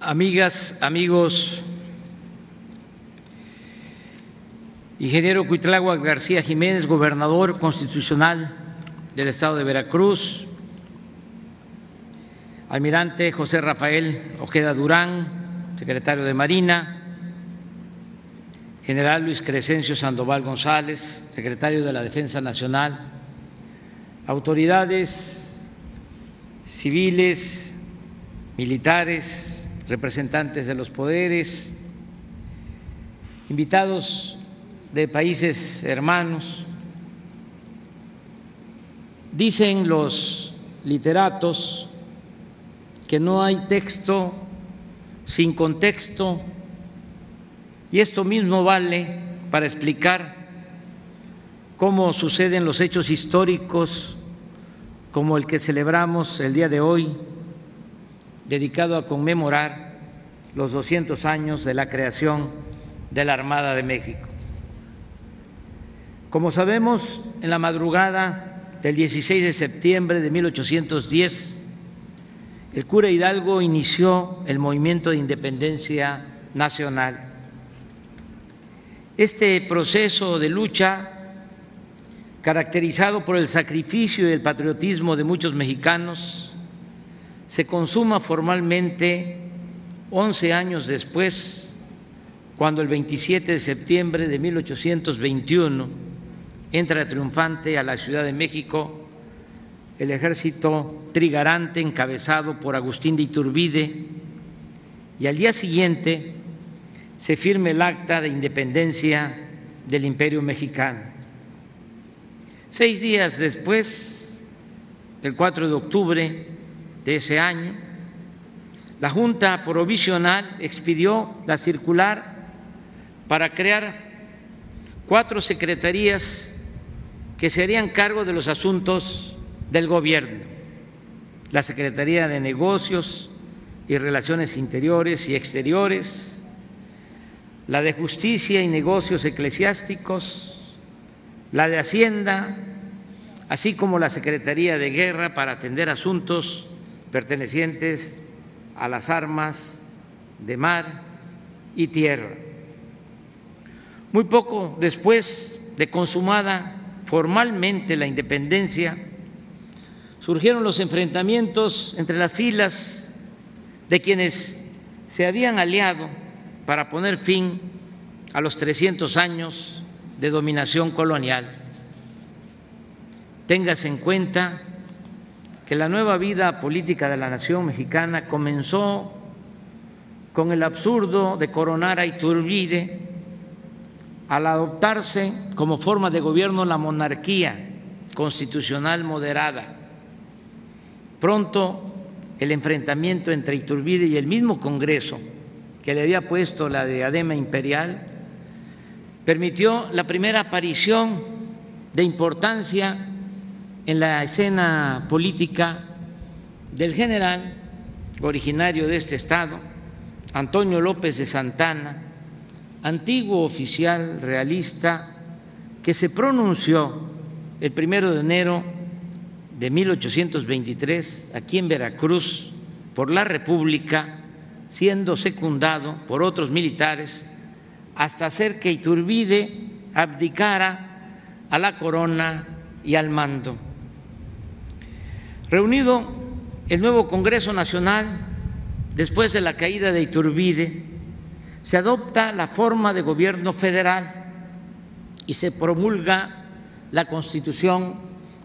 amigas, amigos, ingeniero Cuitláhuac García Jiménez, gobernador constitucional del estado de Veracruz, almirante José Rafael Ojeda Durán, secretario de Marina, general Luis Crescencio Sandoval González, secretario de la Defensa Nacional, autoridades civiles, militares, representantes de los poderes, invitados de países hermanos. Dicen los literatos que no hay texto sin contexto y esto mismo vale para explicar cómo suceden los hechos históricos como el que celebramos el día de hoy, dedicado a conmemorar los 200 años de la creación de la Armada de México. Como sabemos, en la madrugada del 16 de septiembre de 1810, el cura Hidalgo inició el movimiento de independencia nacional. Este proceso de lucha, caracterizado por el sacrificio y el patriotismo de muchos mexicanos, se consuma formalmente 11 años después, cuando el 27 de septiembre de 1821 entra triunfante a la Ciudad de México el ejército trigarante encabezado por Agustín de Iturbide y al día siguiente se firme el acta de independencia del Imperio Mexicano. Seis días después, el 4 de octubre de ese año, la Junta Provisional expidió la circular para crear cuatro secretarías que se harían cargo de los asuntos del gobierno, la Secretaría de Negocios y Relaciones Interiores y Exteriores, la de Justicia y Negocios Eclesiásticos, la de Hacienda, así como la Secretaría de Guerra para atender asuntos pertenecientes a las armas de mar y tierra. Muy poco después de consumada formalmente la independencia, surgieron los enfrentamientos entre las filas de quienes se habían aliado para poner fin a los 300 años de dominación colonial. Téngase en cuenta que la nueva vida política de la nación mexicana comenzó con el absurdo de coronar a Iturbide al adoptarse como forma de gobierno la monarquía constitucional moderada. Pronto el enfrentamiento entre Iturbide y el mismo Congreso que le había puesto la diadema imperial, permitió la primera aparición de importancia en la escena política del general originario de este estado, Antonio López de Santana, antiguo oficial realista que se pronunció el primero de enero de 1823 aquí en Veracruz por la República siendo secundado por otros militares hasta hacer que Iturbide abdicara a la corona y al mando. Reunido el nuevo Congreso Nacional, después de la caída de Iturbide, se adopta la forma de gobierno federal y se promulga la Constitución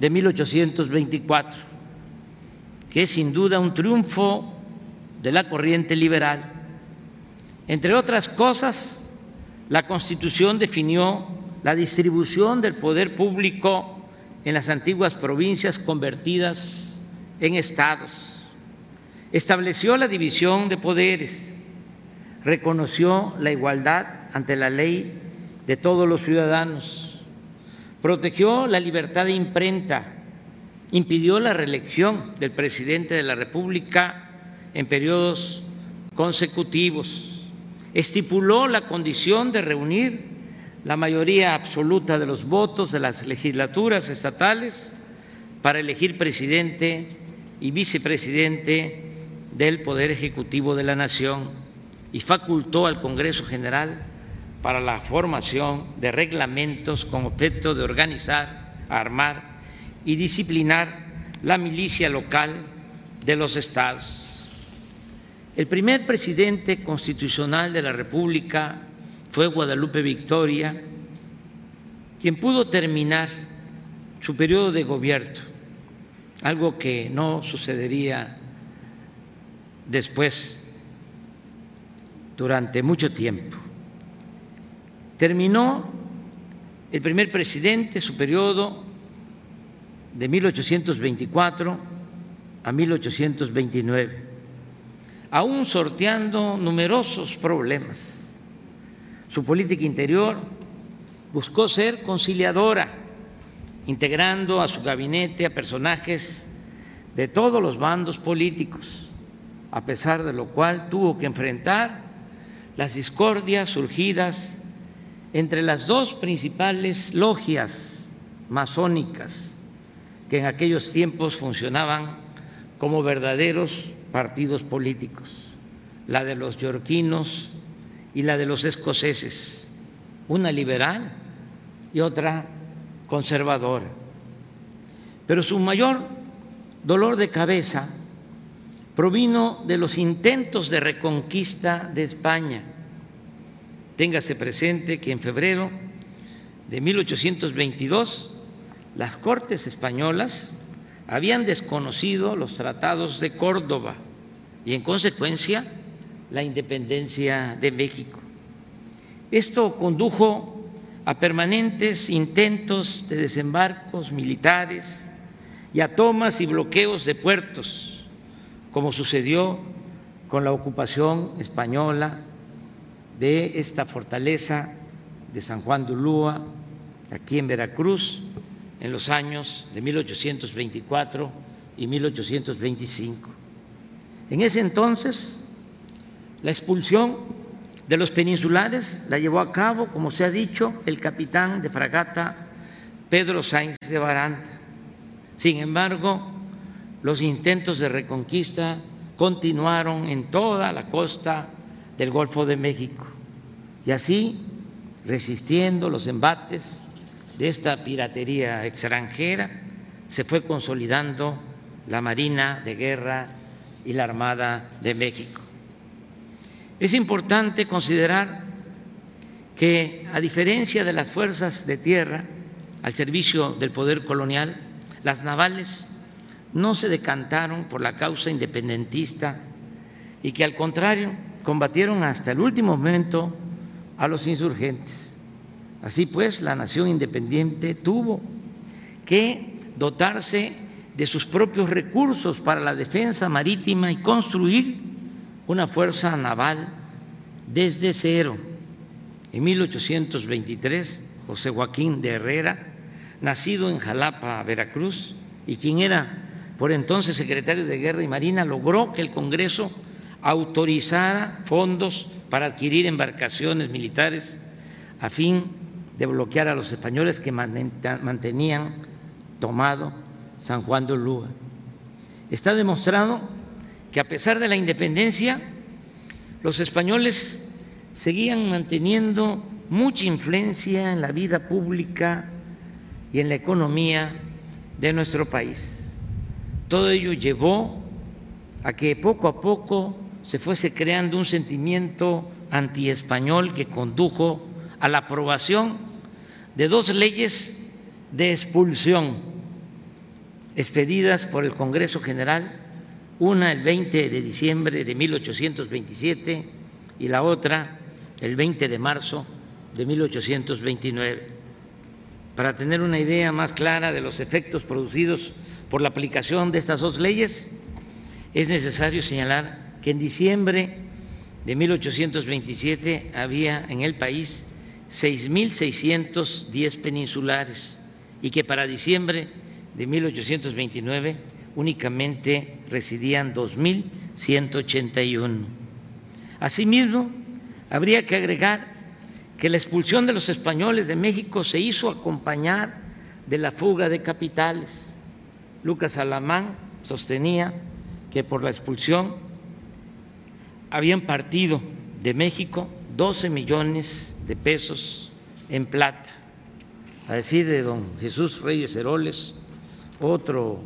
de 1824, que es sin duda un triunfo de la corriente liberal. Entre otras cosas, la Constitución definió la distribución del poder público en las antiguas provincias convertidas en estados, estableció la división de poderes, reconoció la igualdad ante la ley de todos los ciudadanos, protegió la libertad de imprenta, impidió la reelección del presidente de la República en periodos consecutivos. Estipuló la condición de reunir la mayoría absoluta de los votos de las legislaturas estatales para elegir presidente y vicepresidente del Poder Ejecutivo de la Nación y facultó al Congreso General para la formación de reglamentos con objeto de organizar, armar y disciplinar la milicia local de los estados. El primer presidente constitucional de la República fue Guadalupe Victoria, quien pudo terminar su periodo de gobierno, algo que no sucedería después, durante mucho tiempo. Terminó el primer presidente su periodo de 1824 a 1829, aún sorteando numerosos problemas. Su política interior buscó ser conciliadora, integrando a su gabinete a personajes de todos los bandos políticos, a pesar de lo cual tuvo que enfrentar las discordias surgidas entre las dos principales logias masónicas que en aquellos tiempos funcionaban como verdaderos partidos políticos, la de los yorquinos y la de los escoceses, una liberal y otra conservadora. Pero su mayor dolor de cabeza provino de los intentos de reconquista de España Téngase presente que en febrero de 1822 las Cortes españolas habían desconocido los tratados de Córdoba y en consecuencia la independencia de México. Esto condujo a permanentes intentos de desembarcos militares y a tomas y bloqueos de puertos, como sucedió con la ocupación española de esta fortaleza de San Juan de Ulúa, aquí en Veracruz, en los años de 1824 y 1825. En ese entonces, la expulsión de los peninsulares la llevó a cabo, como se ha dicho, el capitán de fragata Pedro Sáenz de Baranda. Sin embargo, los intentos de reconquista continuaron en toda la costa del Golfo de México. Y así, resistiendo los embates de esta piratería extranjera, se fue consolidando la Marina de Guerra y la Armada de México. Es importante considerar que, a diferencia de las fuerzas de tierra al servicio del poder colonial, las navales no se decantaron por la causa independentista y que, al contrario, combatieron hasta el último momento a los insurgentes. Así pues, la nación independiente tuvo que dotarse de sus propios recursos para la defensa marítima y construir una fuerza naval desde cero. En 1823, José Joaquín de Herrera, nacido en Jalapa, Veracruz, y quien era por entonces secretario de Guerra y Marina, logró que el Congreso autorizara fondos para adquirir embarcaciones militares a fin de bloquear a los españoles que mantenían tomado San Juan de Ulúa. Está demostrado que a pesar de la independencia, los españoles seguían manteniendo mucha influencia en la vida pública y en la economía de nuestro país. Todo ello llevó a que poco a poco se fuese creando un sentimiento antiespañol que condujo a la aprobación de dos leyes de expulsión expedidas por el Congreso General, una el 20 de diciembre de 1827 y la otra el 20 de marzo de 1829. Para tener una idea más clara de los efectos producidos por la aplicación de estas dos leyes, es necesario señalar que en diciembre de 1827 había en el país 6.610 peninsulares y que para diciembre de 1829 únicamente residían 2.181. Asimismo, habría que agregar que la expulsión de los españoles de México se hizo acompañar de la fuga de capitales. Lucas Alamán sostenía que por la expulsión habían partido de México 12 millones de pesos en plata, a decir de don Jesús Reyes Heroles, otro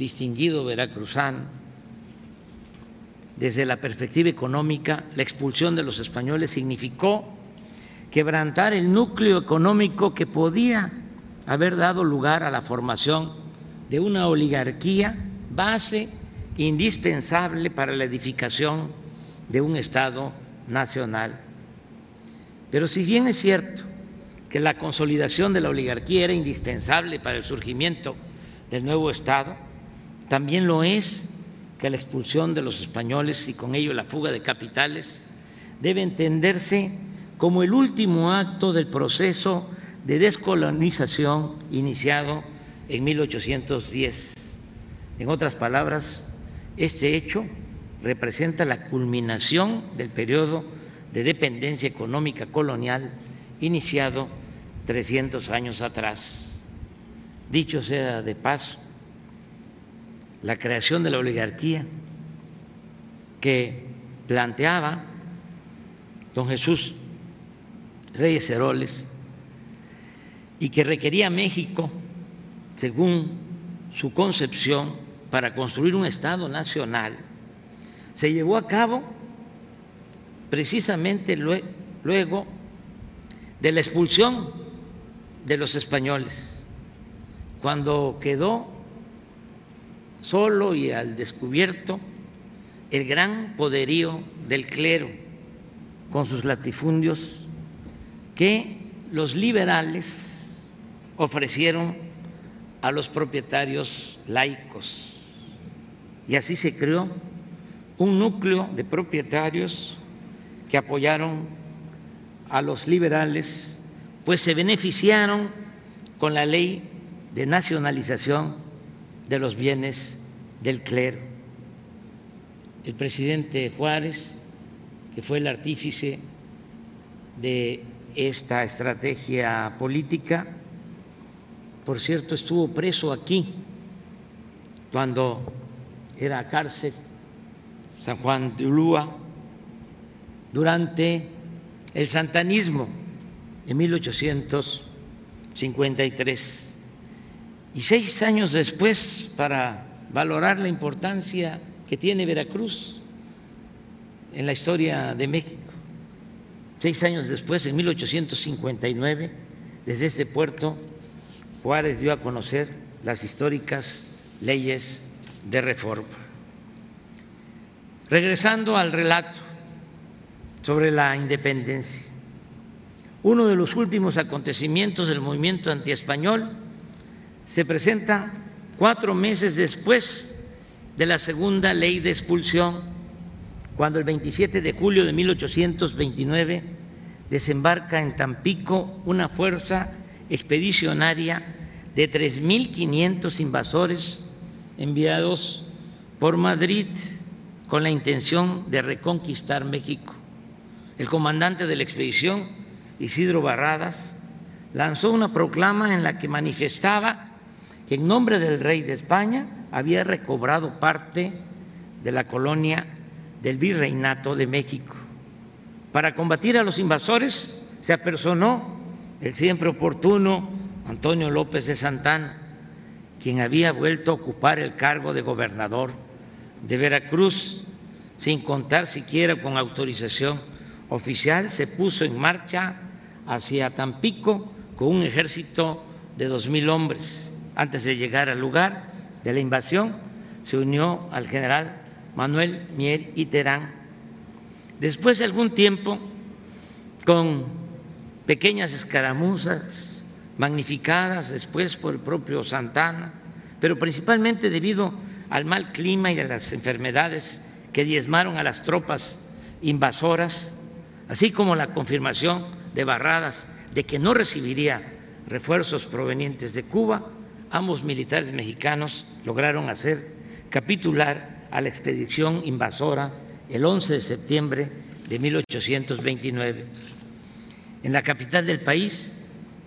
distinguido veracruzano desde la perspectiva económica, la expulsión de los españoles significó quebrantar el núcleo económico que podía haber dado lugar a la formación de una oligarquía base indispensable para la edificación de un Estado nacional. Pero si bien es cierto que la consolidación de la oligarquía era indispensable para el surgimiento del nuevo Estado, también lo es que la expulsión de los españoles y con ello la fuga de capitales debe entenderse como el último acto del proceso de descolonización iniciado en 1810. En otras palabras, este hecho representa la culminación del periodo de dependencia económica colonial iniciado 300 años atrás. Dicho sea de paso, la creación de la oligarquía que planteaba don Jesús Reyes Heroles y que requería México, según su concepción, para construir un Estado nacional, se llevó a cabo precisamente luego de la expulsión de los españoles, cuando quedó solo y al descubierto el gran poderío del clero con sus latifundios que los liberales ofrecieron a los propietarios laicos. Y así se creó un núcleo de propietarios que apoyaron a los liberales, pues se beneficiaron con la ley de nacionalización de los bienes del clero. El presidente Juárez, que fue el artífice de esta estrategia política, por cierto, estuvo preso aquí cuando era cárcel San Juan de Ulúa durante el santanismo en 1853 y seis años después, para valorar la importancia que tiene Veracruz en la historia de México, seis años después, en 1859, desde este puerto, Juárez dio a conocer las históricas leyes de reforma. Regresando al relato sobre la independencia, uno de los últimos acontecimientos del movimiento antiespañol se presenta cuatro meses después de la segunda ley de expulsión, cuando el 27 de julio de 1829 desembarca en Tampico una fuerza expedicionaria de 3.500 invasores enviados por Madrid con la intención de reconquistar México. El comandante de la expedición, Isidro Barradas, lanzó una proclama en la que manifestaba que en nombre del rey de España había recobrado parte de la colonia del virreinato de México. Para combatir a los invasores se apersonó el siempre oportuno Antonio López de Santana, quien había vuelto a ocupar el cargo de gobernador de Veracruz, sin contar siquiera con autorización oficial, se puso en marcha hacia Tampico con un ejército de dos mil hombres antes de llegar al lugar de la invasión, se unió al general Manuel Miel y Terán. Después de algún tiempo, con pequeñas escaramuzas magnificadas después por el propio Santana, pero principalmente debido al mal clima y a las enfermedades que diezmaron a las tropas invasoras, así como la confirmación de Barradas de que no recibiría refuerzos provenientes de Cuba, ambos militares mexicanos lograron hacer capitular a la expedición invasora el 11 de septiembre de 1829. En la capital del país,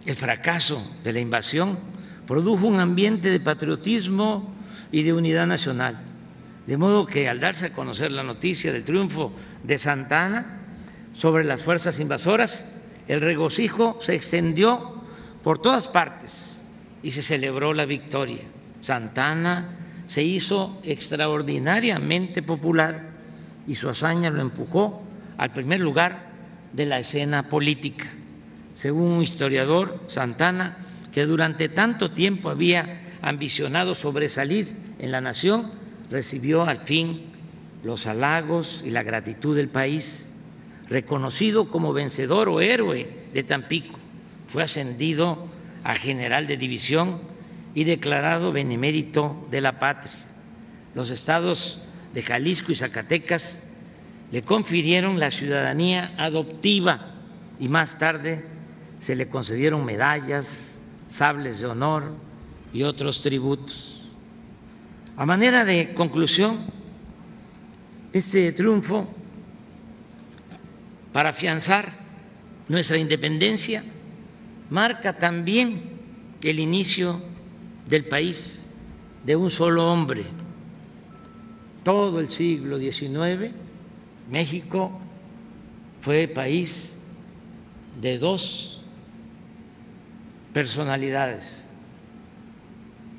el fracaso de la invasión produjo un ambiente de patriotismo y de unidad nacional. De modo que al darse a conocer la noticia del triunfo de Santana sobre las fuerzas invasoras, el regocijo se extendió por todas partes y se celebró la victoria. Santana se hizo extraordinariamente popular y su hazaña lo empujó al primer lugar de la escena política. Según un historiador, Santana, que durante tanto tiempo había ambicionado sobresalir en la nación, recibió al fin los halagos y la gratitud del país. Reconocido como vencedor o héroe de Tampico, fue ascendido a general de división y declarado benemérito de la patria. Los estados de Jalisco y Zacatecas le confirieron la ciudadanía adoptiva y más tarde se le concedieron medallas, sables de honor y otros tributos. A manera de conclusión, este triunfo para afianzar nuestra independencia marca también el inicio del país de un solo hombre. Todo el siglo XIX México fue país de dos personalidades,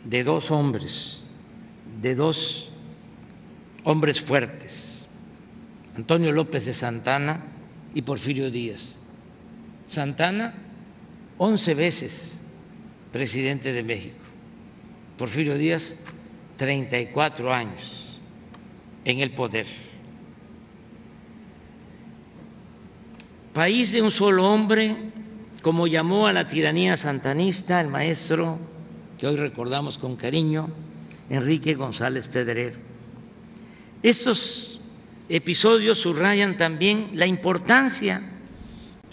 de dos hombres, de dos hombres fuertes, Antonio López de Santana y Porfirio Díaz. Santana, once veces presidente de México. Porfirio Díaz, 34 años en el poder. país de un solo hombre, como llamó a la tiranía santanista el maestro que hoy recordamos con cariño, Enrique González Pedrero. Estos episodios subrayan también la importancia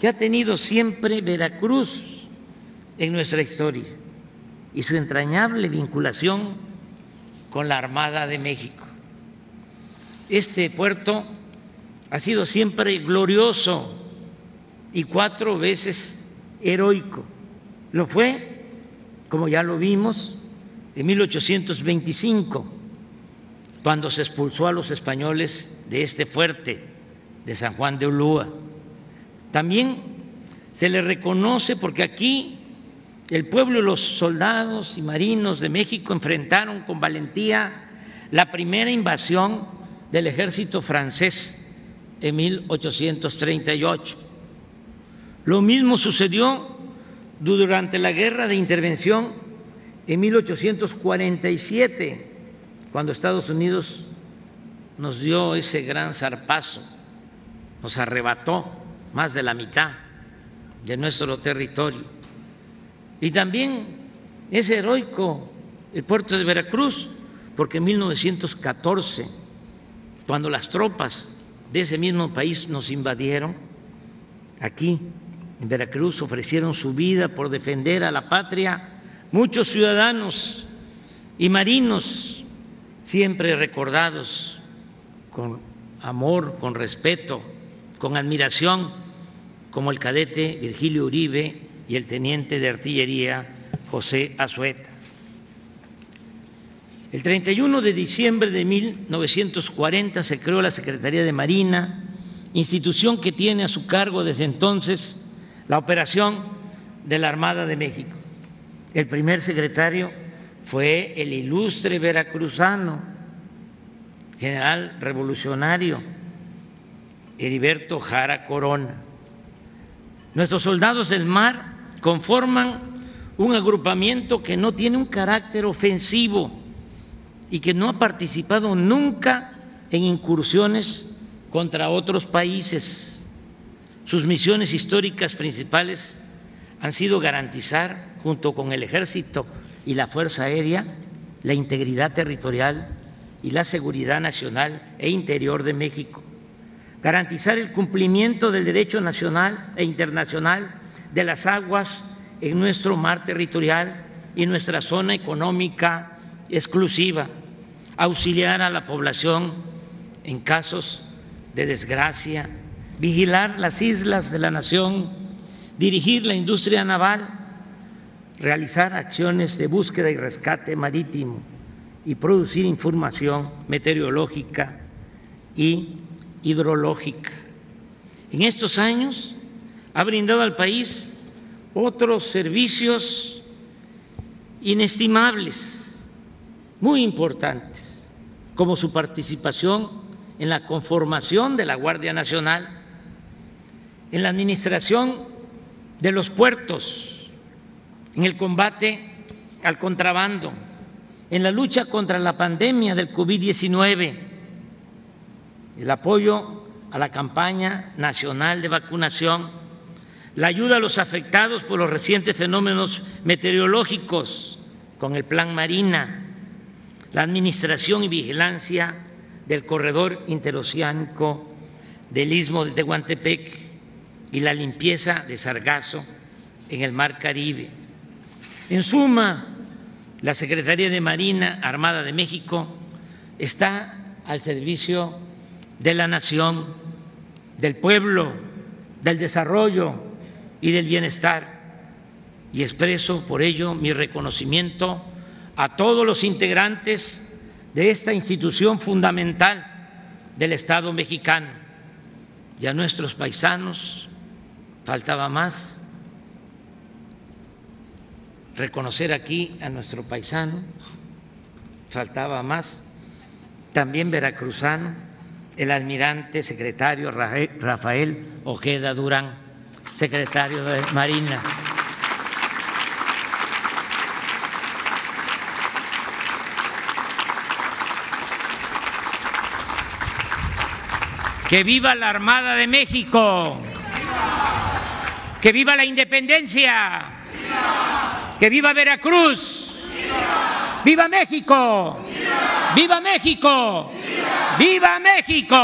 que ha tenido siempre Veracruz en nuestra historia y su entrañable vinculación con la Armada de México. Este puerto ha sido siempre glorioso y cuatro veces heroico. Lo fue, como ya lo vimos, en 1825, cuando se expulsó a los españoles de este fuerte de San Juan de Ulúa. También se le reconoce porque aquí el pueblo y los soldados y marinos de México enfrentaron con valentía la primera invasión del ejército francés en 1838 lo mismo sucedió durante la guerra de intervención en 1847, cuando Estados Unidos nos dio ese gran zarpazo, nos arrebató más de la mitad de nuestro territorio. Y también es heroico el puerto de Veracruz, porque en 1914, cuando las tropas de ese mismo país nos invadieron, aquí en Veracruz ofrecieron su vida por defender a la patria muchos ciudadanos y marinos, siempre recordados con amor, con respeto, con admiración, como el cadete Virgilio Uribe y el teniente de artillería José Azueta. El 31 de diciembre de 1940 se creó la Secretaría de Marina, institución que tiene a su cargo desde entonces la operación de la Armada de México. El primer secretario fue el ilustre veracruzano, general revolucionario Heriberto Jara Corona. Nuestros soldados del mar conforman un agrupamiento que no tiene un carácter ofensivo y que no ha participado nunca en incursiones contra otros países. Sus misiones históricas principales han sido garantizar, junto con el Ejército y la Fuerza Aérea, la integridad territorial y la seguridad nacional e interior de México, garantizar el cumplimiento del derecho nacional e internacional de las aguas en nuestro mar territorial y nuestra zona económica exclusiva, auxiliar a la población en casos de desgracia vigilar las islas de la nación, dirigir la industria naval, realizar acciones de búsqueda y rescate marítimo y producir información meteorológica y hidrológica. En estos años ha brindado al país otros servicios inestimables, muy importantes, como su participación en la conformación de la Guardia Nacional, en la administración de los puertos, en el combate al contrabando, en la lucha contra la pandemia del COVID-19, el apoyo a la campaña nacional de vacunación, la ayuda a los afectados por los recientes fenómenos meteorológicos con el Plan Marina, la administración y vigilancia del corredor interoceánico del istmo de Tehuantepec y la limpieza de sargazo en el Mar Caribe. En suma, la Secretaría de Marina Armada de México está al servicio de la nación, del pueblo, del desarrollo y del bienestar. Y expreso por ello mi reconocimiento a todos los integrantes de esta institución fundamental del Estado mexicano y a nuestros paisanos, faltaba más, reconocer aquí a nuestro paisano, faltaba más, también veracruzano, el almirante secretario Rafael Ojeda Durán, secretario de Marina. Que viva la Armada de México. Que viva la independencia. Que viva Veracruz. Viva, México. Viva, México. Viva, México.